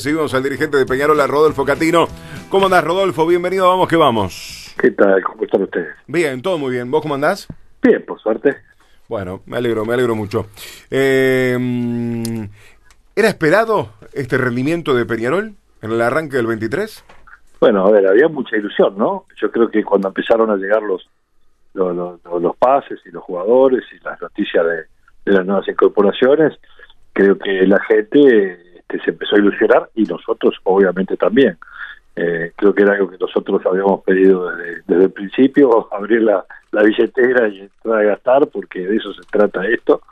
Seguimos al dirigente de Peñarol, a Rodolfo Catino. ¿Cómo andás, Rodolfo? Bienvenido, vamos que vamos. ¿Qué tal? ¿Cómo están ustedes? Bien, todo muy bien. ¿Vos cómo andás? Bien, por suerte. Bueno, me alegro, me alegro mucho. Eh, ¿Era esperado este rendimiento de Peñarol en el arranque del 23? Bueno, a ver, había mucha ilusión, ¿no? Yo creo que cuando empezaron a llegar los los, los, los pases y los jugadores y las noticias de, de las nuevas incorporaciones, creo que la gente este, se empezó a ilusionar y nosotros obviamente también. Eh, creo que era algo que nosotros habíamos pedido desde, desde el principio, abrir la, la, billetera y entrar a gastar, porque de eso se trata esto,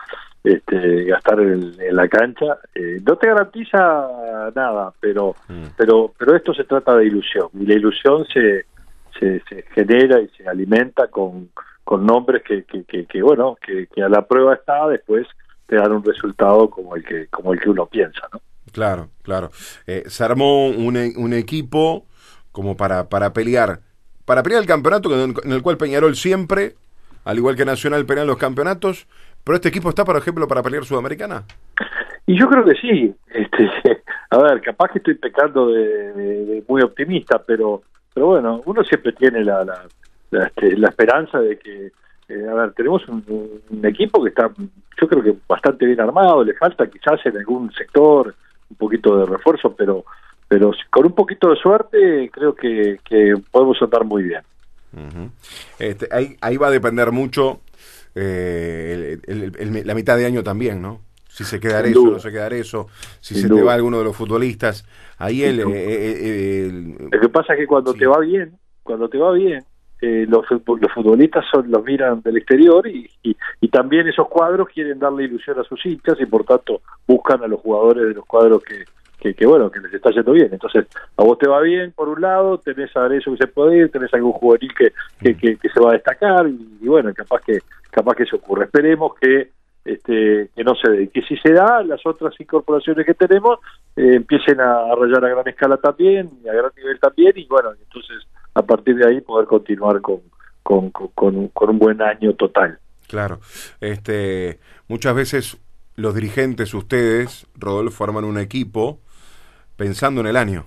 este, gastar en, en la cancha. Eh, no te garantiza nada, pero, mm. pero, pero esto se trata de ilusión, y la ilusión se, se, se genera y se alimenta con, con nombres que, que, que, que bueno, que, que a la prueba está, después te dan un resultado como el que, como el que uno piensa, ¿no? Claro, claro. Eh, se armó un, un, equipo como para, para pelear, para pelear el campeonato en el cual Peñarol siempre, al igual que Nacional, pelean los campeonatos, pero este equipo está, por ejemplo, para pelear Sudamericana. Y yo creo que sí. Este, a ver, capaz que estoy pecando de, muy optimista, pero, pero bueno, uno siempre tiene la, la, la, este, la esperanza de que, eh, a ver, tenemos un, equipo que está, yo creo que bastante bien armado, le falta quizás en algún sector un poquito de refuerzo, pero pero con un poquito de suerte creo que, que podemos andar muy bien. Uh -huh. este, ahí, ahí va a depender mucho eh, el, el, el, la mitad de año también, ¿no? Si se queda eso, no se queda eso, si Sin se duda. te va alguno de los futbolistas. Ahí el, eh, eh, Lo que pasa es que cuando sí. te va bien, cuando te va bien, eh, los, los futbolistas son, los miran del exterior y, y, también esos cuadros quieren darle ilusión a sus hinchas y por tanto buscan a los jugadores de los cuadros que, que, bueno, que les está yendo bien. Entonces, a vos te va bien por un lado, tenés a eso que se puede ir, tenés algún juvenil que, que, que, se va a destacar y, y, bueno, capaz que capaz que eso ocurre. Esperemos que este que no se dé, que si se da, las otras incorporaciones que tenemos eh, empiecen a, a rayar a gran escala también, a gran nivel también, y bueno, entonces a partir de ahí poder continuar con, con, con, con, un, con un buen año total. Claro, este, muchas veces los dirigentes, ustedes, Rodolfo, forman un equipo pensando en el año.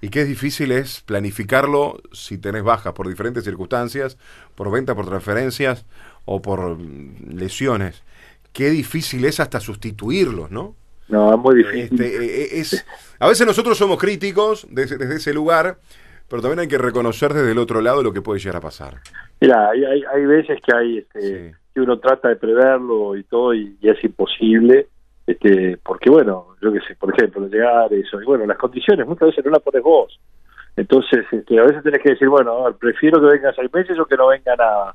Y qué difícil es planificarlo si tenés bajas por diferentes circunstancias, por venta, por transferencias o por lesiones. Qué difícil es hasta sustituirlos, ¿no? No, es muy difícil. Este, es, a veces nosotros somos críticos desde, desde ese lugar, pero también hay que reconocer desde el otro lado lo que puede llegar a pasar. Mira, hay, hay, hay veces que hay este, sí. que uno trata de preverlo y todo y, y, es imposible, este, porque bueno, yo qué sé, por ejemplo, llegar eso, y bueno, las condiciones muchas veces no las pones vos. Entonces, este, a veces tenés que decir, bueno, a ver, prefiero que venga seis meses o que no venga nada.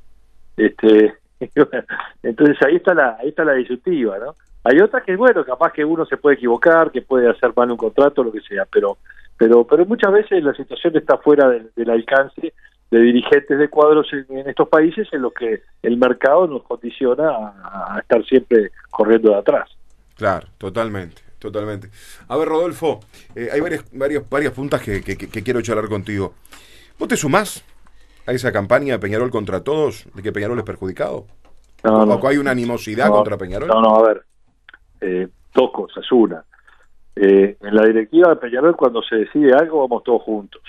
Este, entonces ahí está la, ahí está la disyuntiva, ¿no? Hay otras que, bueno, capaz que uno se puede equivocar, que puede hacer mal un contrato, lo que sea, pero pero pero muchas veces la situación está fuera del, del alcance de dirigentes de cuadros en, en, estos países en los que el mercado nos condiciona a, a, estar siempre corriendo de atrás. Claro, totalmente, totalmente. A ver, Rodolfo, eh, hay varias, varias, varias puntas que, que, que, quiero charlar contigo. ¿Vos te sumás a esa campaña de Peñarol contra todos, de que Peñarol es perjudicado? No, no, hay una animosidad no, contra Peñarol? No, no, a ver, eh, dos cosas. Una, eh, en la directiva de Peñarol cuando se decide algo vamos todos juntos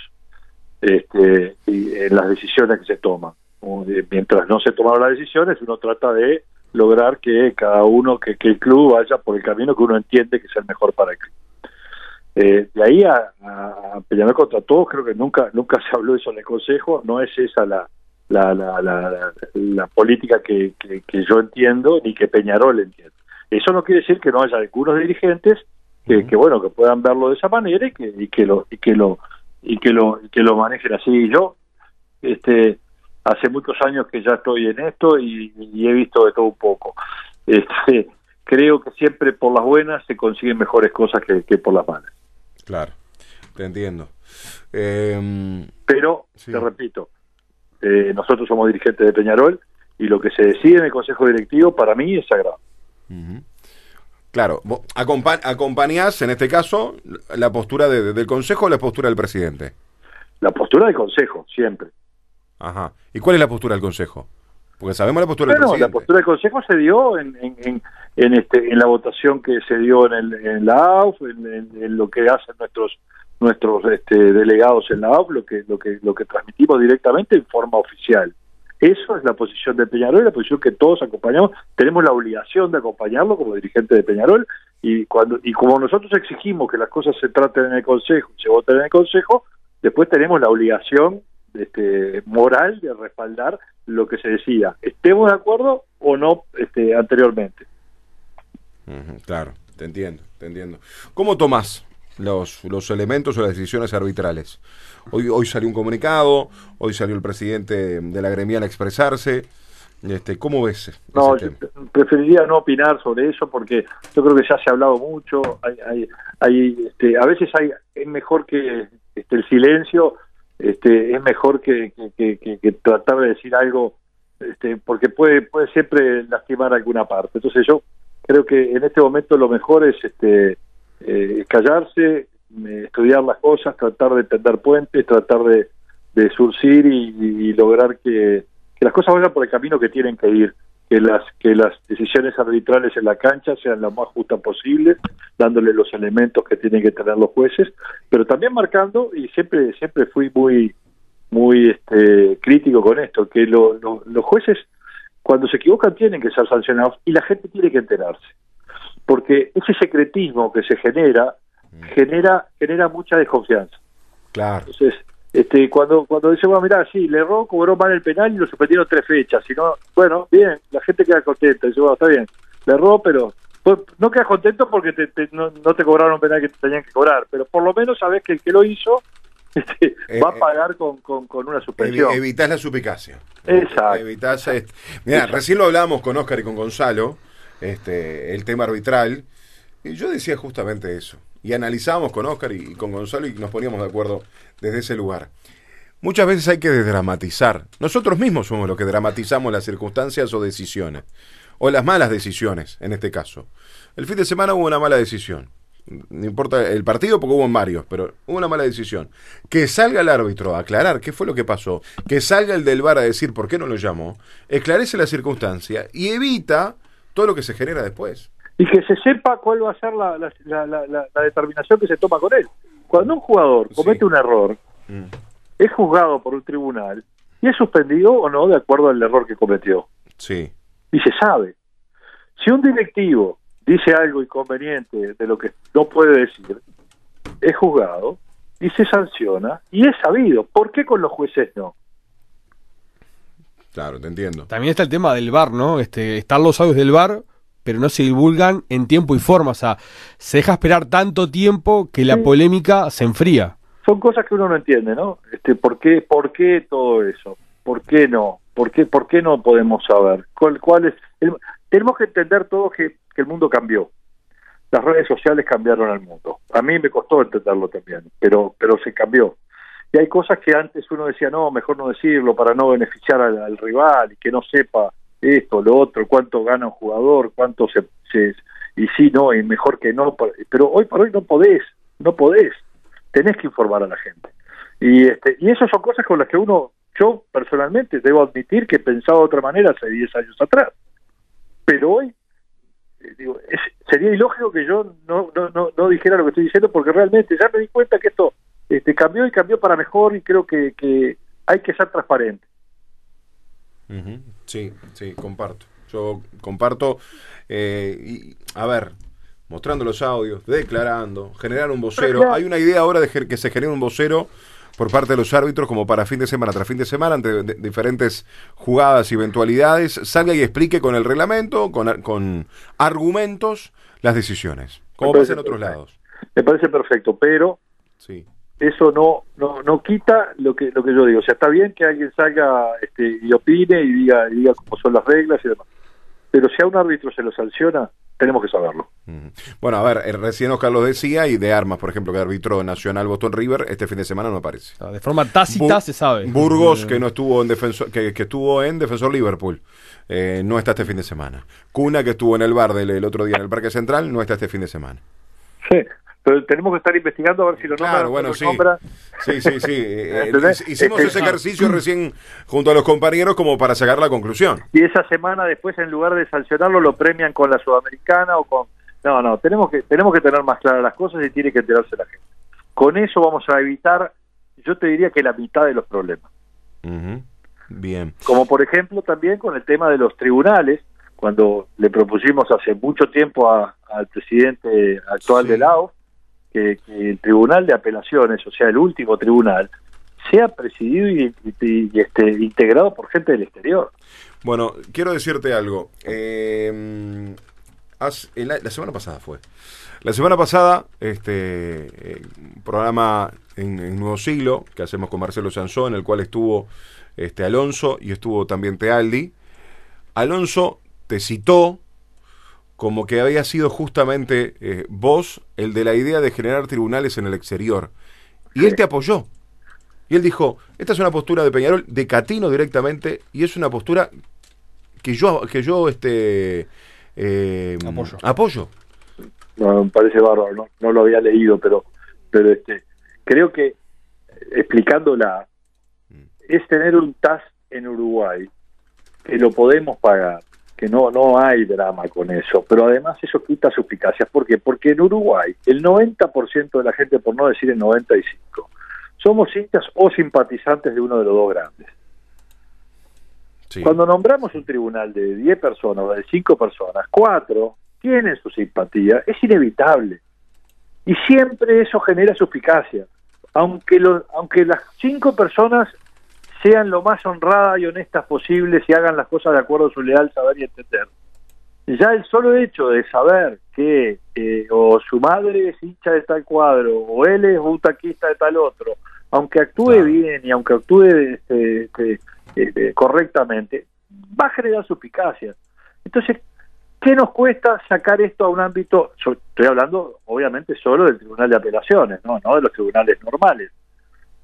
este, y en las decisiones que se toman. Mientras no se tomaron las decisiones uno trata de lograr que cada uno que, el club vaya por el camino que uno entiende que es el mejor para el club. Eh, de ahí a, a, Peñarol contra todos creo que nunca nunca se habló eso en el consejo. No es esa la, la, la, la, la política que, que, que yo entiendo ni que Peñarol entiende. Eso no quiere decir que no haya algunos dirigentes que, que, bueno que puedan verlo de esa manera y que, y que lo y que lo y que lo y que lo manejen así. Yo este hace muchos años que ya estoy en esto y, y he visto de todo un poco. Este creo que siempre por las buenas se consiguen mejores cosas que, que por las malas. Claro te entiendo. Eh, pero sí. te repito eh, nosotros somos dirigentes de Peñarol y lo que se decide en el consejo directivo para mí es sagrado. Uh -huh. Claro, acompa acompañás en este caso la postura de, del Consejo o la postura del presidente. La postura del Consejo, siempre. Ajá. ¿Y cuál es la postura del Consejo? Porque sabemos la postura del presidente. la postura del Consejo se dio en, en, en, este, en la votación que se dio en, el, en la AUF, en, lo que hacen nuestros nuestros este, delegados en la AUF, lo que, lo, que, lo que transmitimos directamente en forma oficial. Eso es la posición de Peñarol, la posición que todos acompañamos. Tenemos la obligación de acompañarlo como dirigente de Peñarol y cuando y como nosotros exigimos que las cosas se traten en el Consejo se voten en el Consejo, después tenemos la obligación este, moral de respaldar lo que se decía, estemos de acuerdo o no este, anteriormente. claro, te entiendo, te entiendo. ¿Cómo tomás los, los elementos o las decisiones arbitrales? Hoy, hoy salió un comunicado, hoy salió el presidente de la gremial a expresarse. Este, ¿Cómo ves? No, preferiría no opinar sobre eso porque yo creo que ya se ha hablado mucho. Hay, hay, hay este, a veces hay, es mejor que este, el silencio, este, es mejor que, que, tratar de decir algo, este, porque puede, puede siempre lastimar alguna parte. Entonces yo creo que en este momento lo mejor es este, eh, callarse, eh, estudiar las cosas, tratar de tender puentes, tratar de, surcir y lograr que las cosas vayan por el camino que tienen que ir, que las que las decisiones arbitrales en la cancha sean las más justas posibles, dándole los elementos que tienen que tener los jueces, pero también marcando y siempre siempre fui muy muy este, crítico con esto, que los jueces cuando se equivocan tienen que ser sancionados y la gente tiene que enterarse, porque ese secretismo que se genera mm. genera genera mucha desconfianza. Claro. Entonces, este, cuando cuando dice, bueno, mirá, sí, le erró, cobró mal el penal y lo suspendieron tres fechas. Si no, bueno, bien, la gente queda contenta. Dice, bueno, está bien, le erró, pero pues, no quedas contento porque no, te cobraron un penal que te tenían que cobrar, pero por lo menos sabes que el que lo hizo este, va a eh, pagar con, con, una suspensión. evitas la suplicacia. Exacto. Evitas, este, mira, recién lo hablábamos con Oscar y con Gonzalo, este, el tema arbitral, y yo decía justamente eso y analizábamos con Oscar y, con Gonzalo y nos poníamos de acuerdo desde ese lugar. Muchas veces hay que desdramatizar. Nosotros mismos somos los que dramatizamos las circunstancias o decisiones. O las malas decisiones, en este caso. El fin de semana hubo una mala decisión. No importa el partido porque hubo varios, pero hubo una mala decisión. Que salga el árbitro a aclarar qué fue lo que pasó. Que salga el del bar a decir por qué no lo llamó. Esclarece la circunstancia y evita todo lo que se genera después y que se sepa cuál va a ser la, la, determinación que se toma con él. Cuando un jugador comete un error, mm. es juzgado por un tribunal y es suspendido o no de acuerdo al error que cometió. Sí. Y se sabe. Si un directivo dice algo inconveniente de lo que no puede decir, es juzgado y se sanciona y es sabido. ¿Por qué con los jueces no? Claro, te entiendo. También está el tema del VAR, ¿no? Este, están los audios del VAR pero no se divulgan en tiempo y forma. O sea, se deja esperar tanto tiempo que la polémica se enfría. Son cosas que uno no entiende, ¿no? Este, ¿por qué, por qué todo eso? ¿Por qué no? ¿Por qué, por qué no podemos saber? ¿Cuál, cuál es? tenemos que entender todo que, que el mundo cambió. Las redes sociales cambiaron al mundo. A mí me costó entenderlo también, pero, pero se cambió. Y hay cosas que antes uno decía, no, mejor no decirlo para no beneficiar al rival y que no sepa esto, lo otro, cuánto gana un jugador, cuánto se, y sí, no, y mejor que no, pero hoy por hoy no podés, no podés, tenés que informar a la gente. Y este, y esas son cosas con las que uno, yo personalmente debo admitir que pensaba de otra manera hace 10 años atrás. Pero hoy eh, digo, sería ilógico que yo no, no, no, no, dijera lo que estoy diciendo porque realmente ya me di cuenta que esto este, cambió y cambió para mejor y creo que, que hay que ser transparente. Sí, sí, comparto. Yo comparto, eh, y, a ver, mostrando los audios, declarando, generar un vocero. Hay una idea ahora de que se genere un vocero por parte de los árbitros como para fin de semana tras fin de semana ante diferentes jugadas y eventualidades, salga y explique con el reglamento, con, con argumentos, las decisiones, como pasa en otros lados. Me parece perfecto, pero sí eso no, no, no quita lo que, lo que yo digo. O sea, está bien que alguien salga este, y opine y diga, y diga cómo son las reglas y demás. Pero si a un árbitro se lo sanciona, tenemos que saberlo. Bueno, a ver, eh, recién Oscar lo decía, y de armas, por ejemplo, que arbitró Nacional Boston River, este fin de semana no aparece. Ah, de forma tácita se sabe. Burgos, que no estuvo en defensor, que, estuvo en defensor Liverpool, eh, no está este fin de semana. Cuna, que estuvo en el bar del el otro día en el Parque Central, no está este fin de semana. Sí, pero tenemos que estar investigando a ver si lo nombran. Claro, bueno, no sí. lo nombran. Sí, sí, sí. ¿Entendés? hicimos ese ejercicio recién junto a los compañeros como para sacar la conclusión. Y esa semana después, en lugar de sancionarlo, lo premian con la Sudamericana o con... No, no, tenemos que, tenemos que tener más claras las cosas y tiene que enterarse la gente. Con eso vamos a evitar, yo te diría que la mitad de los problemas. Bien. Como por ejemplo también con el tema de los tribunales, cuando le propusimos hace mucho tiempo a- al presidente actual Sí. de la AUF que, el tribunal de apelaciones, o sea, el último tribunal, sea presidido y, y- este, integrado por gente del exterior. Bueno, quiero decirte algo. Eh, la semana pasada fue. La semana pasada, este eh, programa en, en Nuevo Siglo que hacemos con Marcelo Sansó, en el cual estuvo este Alonso y estuvo también Tealdi. Alonso te citó como que había sido justamente eh, vos el de la idea de generar tribunales en el exterior. Y él te apoyó. Y él dijo, esta es una postura de Peñarol, de Catino directamente, y es una postura que yo, que yo este, eh, Apoyo. No, me parece bárbaro, no, no lo había leído, pero, pero este, creo que, explicándola, es tener un TAS en Uruguay, que lo podemos pagar, que no, no hay drama con eso, pero además eso quita suspicacias. ¿Por qué? Porque en Uruguay el 90% de la gente, por no decir el 95%, somos hinchas o simpatizantes de uno de los dos grandes. Sí. Cuando nombramos un tribunal de 10 personas o de 5 personas, 4 tienen su simpatía, es inevitable. Y siempre eso genera suspicacia. Aunque, lo- aunque las 5 personas sean lo más honradas y honestas posibles y hagan las cosas de acuerdo a su leal saber y entender. Ya el solo hecho de saber que eh, o su madre es hincha de tal cuadro o él es butaquista de tal otro, aunque actúe Claro. bien y aunque actúe este, este, este, correctamente, va a generar suspicacia. Entonces, ¿qué nos cuesta sacar esto a un ámbito? so- Estoy hablando, obviamente, solo del Tribunal de Apelaciones, no, no de los tribunales normales.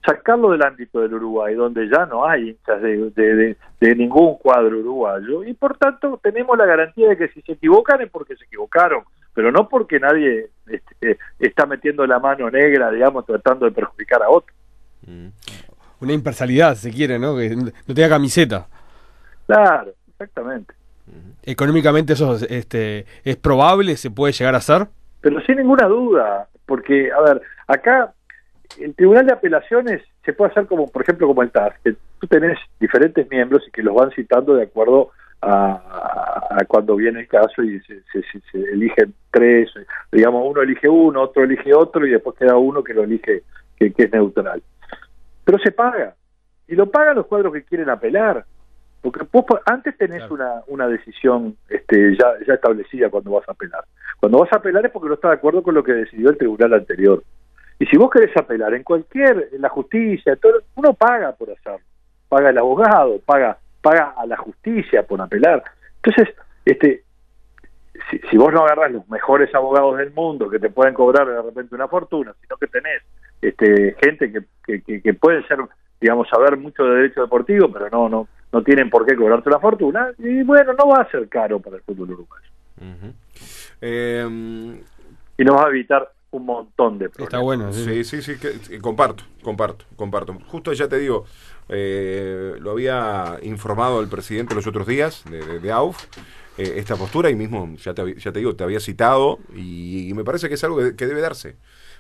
Sacarlo del ámbito del Uruguay, donde ya no hay hinchas de, de- de- de ningún cuadro uruguayo, y por tanto tenemos la garantía de que si se equivocan es porque se equivocaron, pero no porque nadie este, está metiendo la mano negra, digamos, tratando de perjudicar a otro. Mm. Una imparcialidad, si se quiere, ¿no? Que no tenga camiseta. Claro, exactamente. Económicamente eso es, este, es probable, se puede llegar a hacer. Pero sin ninguna duda, porque, a ver, acá el Tribunal de Apelaciones se puede hacer como, por ejemplo, como el TAS, que tú tenés diferentes miembros y que los van citando de acuerdo a, a- cuando viene el caso y se, se- se- se eligen tres, digamos, uno elige uno, otro elige otro y después queda uno que lo elige, que, que es neutral. Pero se paga, y lo pagan los cuadros que quieren apelar. Porque vos antes tenés Claro. una, una decisión este, ya, ya establecida cuando vas a apelar. Cuando vas a apelar es porque no estás de acuerdo con lo que decidió el tribunal anterior. Y si vos querés apelar en cualquier, en la justicia, todo, uno paga por hacerlo. Paga el abogado, paga, paga a la justicia por apelar. Entonces, este, si, si vos no agarras los mejores abogados del mundo que te pueden cobrar de repente una fortuna, sino que tenés este, gente que, que, que, que pueden ser, digamos, saber mucho de derecho deportivo, pero no, no, no tienen por qué cobrarte una fortuna, y bueno, no va a ser caro para el fútbol uruguayo. Eh, Y nos va a evitar un montón de problemas. Está bueno. sí. Sí, sí, sí, que- sí, comparto, comparto, comparto. Justo ya te digo, eh, lo había informado el presidente los otros días de, de- de AUF, eh, esta postura, y mismo, ya te, ya te digo, te había citado, y, y me parece que es algo que, que debe darse.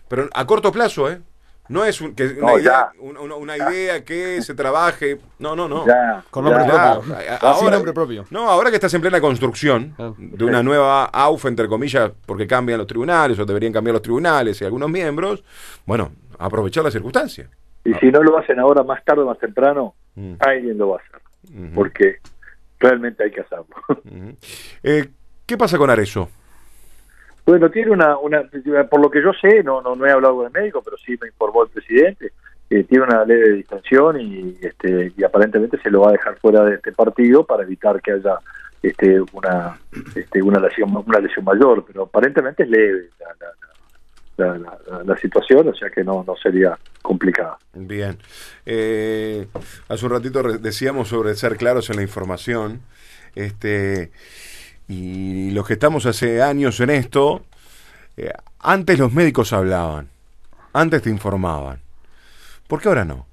Pero a corto plazo, ¿eh? No es un- que una, No, idea, una, idea que se trabaje. No, no, no. Ya, Con nombre ya. Propio. ahora- nombre propio. No, ahora que estás en plena construcción Ah. de una nueva AUF, entre comillas, porque cambian los tribunales o deberían cambiar los tribunales y algunos miembros, bueno, aprovechar la circunstancia. Y si no lo hacen ahora, más tarde o más temprano, Mm. alguien lo va a hacer. Porque realmente hay que hacerlo. Eh, ¿Qué pasa con Arezo? Bueno, tiene una, una, por lo que yo sé, no, no, no he hablado con el médico, pero sí me informó el presidente, eh, tiene una leve distensión y, este, y aparentemente se lo va a dejar fuera de este partido para evitar que haya este, una, este, una lesión, una lesión mayor, pero aparentemente es leve la, la, la- la- la situación, o sea que no, no sería complicada. Bien. Eh, hace un ratito decíamos sobre ser claros en la información. Este, y los que estamos hace años en esto, Eh, antes los médicos hablaban, antes te informaban. ¿Por qué ahora no?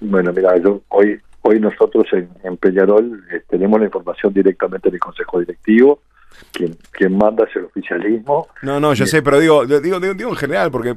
Bueno, mira, yo hoy hoy nosotros en, en Peñarol eh, tenemos la información directamente del Consejo Directivo quien, quien manda es el oficialismo. No, no, ya sé, pero digo, digo, digo, en general, porque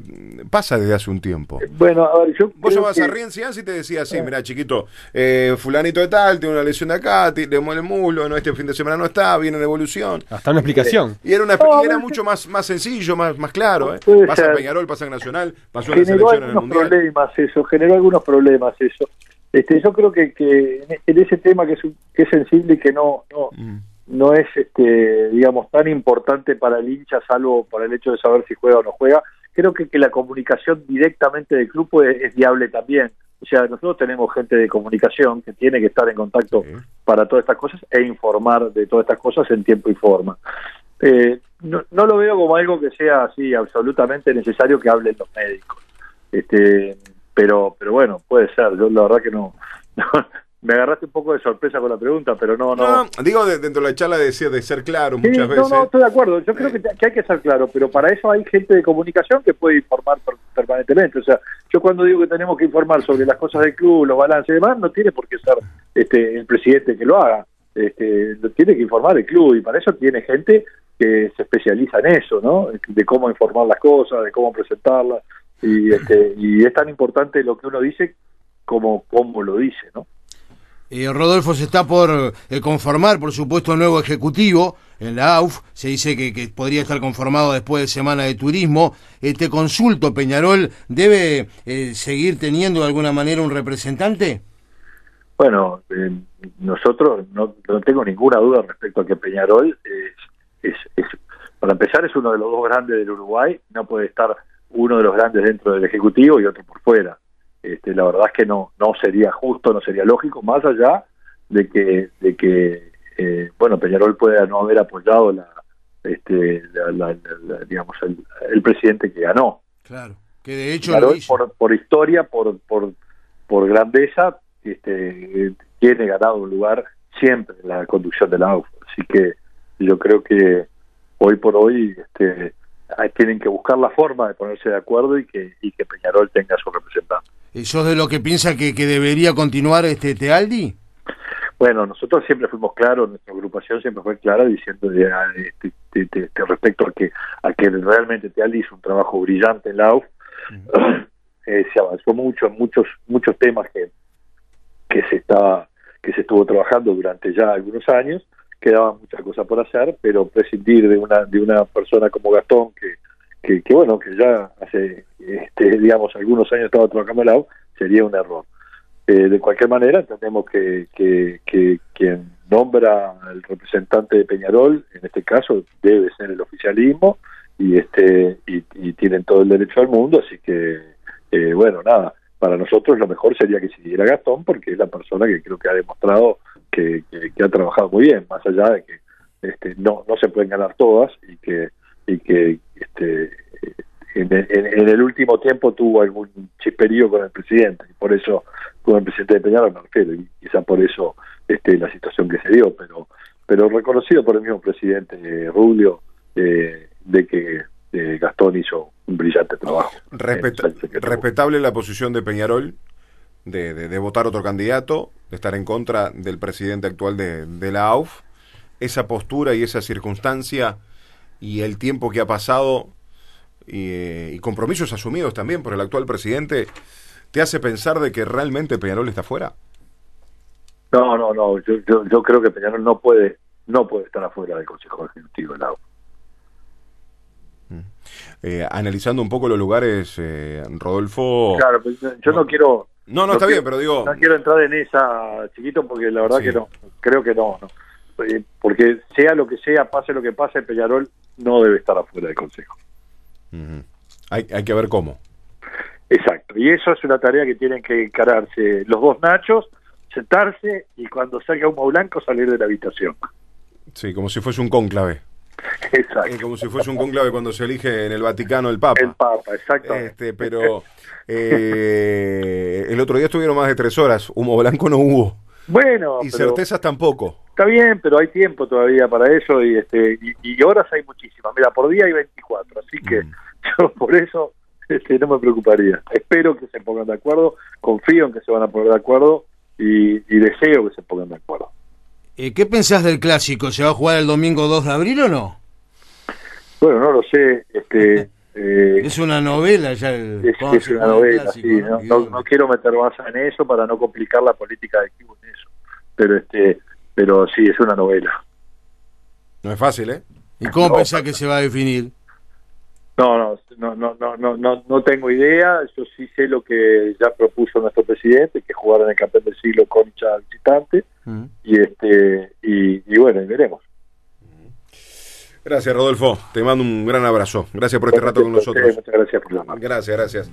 pasa desde hace un tiempo. Bueno, a ver, yo. Vos llamabas a Rien y te decía así, mira, chiquito, eh, fulanito de tal, tiene una lesión de acá, le muele el muslo, no, este fin de semana no está, viene en evolución. Hasta una explicación. Y era, una, era mucho más, más sencillo, más, más claro. ¿eh? Pasa en Peñarol, pasa en Nacional, pasó en la selección en el Mundial. problemas eso, generó algunos problemas eso. Este, yo creo que, que en ese tema que es, que es sensible y que no, no, mm no es, este, digamos, tan importante para el hincha, salvo por el hecho de saber si juega o no juega. Creo que, que la comunicación directamente del club es, viable también. O sea, nosotros tenemos gente de comunicación que tiene que estar en contacto para todas estas cosas e informar de todas estas cosas en tiempo y forma. Eh, no, no, lo veo como algo que sea así absolutamente necesario que hablen los médicos. Este, pero, pero bueno, puede ser. Yo la verdad que no, me agarraste un poco de sorpresa con la pregunta, pero no, no. no digo dentro de la charla de, de ser claro muchas veces. No, no, estoy de acuerdo. Yo creo que, hay que ser claro, pero para eso hay gente de comunicación que puede informar permanentemente. O sea, yo cuando digo que tenemos que informar sobre las cosas del club, los balances y demás, no tiene por qué ser este el presidente que lo haga. Este, tiene que informar el club y para eso tiene gente que se especializa en eso, ¿no? De cómo informar las cosas, de cómo presentarlas. Y, este, y es tan importante lo que uno dice como cómo lo dice, ¿no? Eh, Rodolfo se está por eh, conformar, por supuesto, un nuevo ejecutivo en la AUF. Se dice que, podría estar conformado después de Semana de Turismo. Eh, te consulto, Peñarol, ¿debe seguir teniendo de alguna manera un representante? Bueno, nosotros no, tengo ninguna duda respecto a que Peñarol es, es, para empezar, es uno de los dos grandes del Uruguay. No puede estar uno de los grandes dentro del Ejecutivo y otro por fuera este, la verdad es que no no sería justo, no sería lógico, más allá de que de que eh, bueno Peñarol pueda no haber apoyado la este digamos el, presidente que ganó. Claro, que de hecho por, por historia, por por por grandeza, este tiene ganado un lugar siempre en la conducción de la AUF, así que yo creo que hoy por hoy este tienen que buscar la forma de ponerse de acuerdo y que, y que Peñarol tenga su representante. ¿Sos de lo que piensa que, que debería continuar este Tealdi? Bueno, nosotros siempre fuimos claros, nuestra agrupación siempre fue clara diciendo de, de, respecto a que a que realmente Tealdi hizo un trabajo brillante en la UF, eh, se avanzó mucho en muchos muchos temas que que se estaba que se estuvo trabajando durante ya algunos años, quedaba muchas cosas por hacer, pero prescindir de una de una persona como Gastón que que, bueno, que ya hace, este, digamos, algunos años estaba trabajando el lado, sería un error. Eh, de cualquier manera, entendemos que, que, que quien nombra al representante de Peñarol, en este caso, debe ser el oficialismo y este y, tienen todo el derecho al mundo, así que, eh, bueno, nada, para nosotros lo mejor sería que siguiera Gastón, porque es la persona que creo que ha demostrado que, que, ha trabajado muy bien, más allá de que este, no, no se pueden ganar todas y que y que este, en, el último tiempo tuvo algún chisperío con el presidente, y por eso, con el presidente de Peñarol me refiero, y quizá por eso este, la situación que se dio, pero pero reconocido por el mismo presidente eh, Rubio eh, de que eh, Gastón hizo un brillante trabajo. respetable la posición de Peñarol de, de, votar otro candidato, de estar en contra del presidente actual de, de la AUF. Esa postura y esa circunstancia y el tiempo que ha pasado y, y, compromisos asumidos también por el actual presidente, ¿te hace pensar de que realmente Peñarol está fuera? No, no, no. Yo, yo, creo que Peñarol no puede no puede estar afuera del Consejo Ejecutivo del mm. eh, analizando un poco los lugares, eh, Rodolfo. Claro, yo no, quiero. No, no, está bien, pero digo. No quiero entrar en esa, chiquito, porque la verdad que no. Creo que no, no. Eh, porque sea lo que sea, pase lo que pase, Peñarol no debe estar afuera del Consejo. hay, hay que ver cómo. Exacto, y eso es una tarea que tienen que encararse los dos Nachos, sentarse y cuando salga humo blanco salir de la habitación. Sí, como si fuese un cónclave. Exacto. Como si fuese un cónclave cuando se elige en el Vaticano el Papa. El Papa, exacto. Este, pero eh, el otro día estuvieron más de tres horas, humo blanco no hubo. Bueno. Y certezas tampoco. está bien, pero hay tiempo todavía para eso y este y, horas hay muchísimas. Mira, por día hay 24, así que Mm. yo por eso este, no me preocuparía. Espero que se pongan de acuerdo, confío en que se van a poner de acuerdo y, y deseo que se pongan de acuerdo. Eh, ¿Qué pensás del clásico? ¿Se va a jugar el domingo 2 de abril o no? Bueno, no lo sé, este eh, Es una novela ya el, es, una novela, clásico, sí, no, no- Guión. no quiero meter más en eso para no complicar la política del equipo en eso, pero este pero sí es una novela. No es fácil, ¿eh? ¿Y cómo No. pensás que se va a definir? No, no, no, no, no, no, no, no tengo idea. Yo sí sé lo que ya propuso nuestro presidente, que jugar en el campeón del siglo concha visitante Mm. y este y, y bueno, y veremos. Gracias, Rodolfo. Te mando un gran abrazo. Gracias por este rato con nosotros. Muchas gracias por llamar. Gracias, gracias.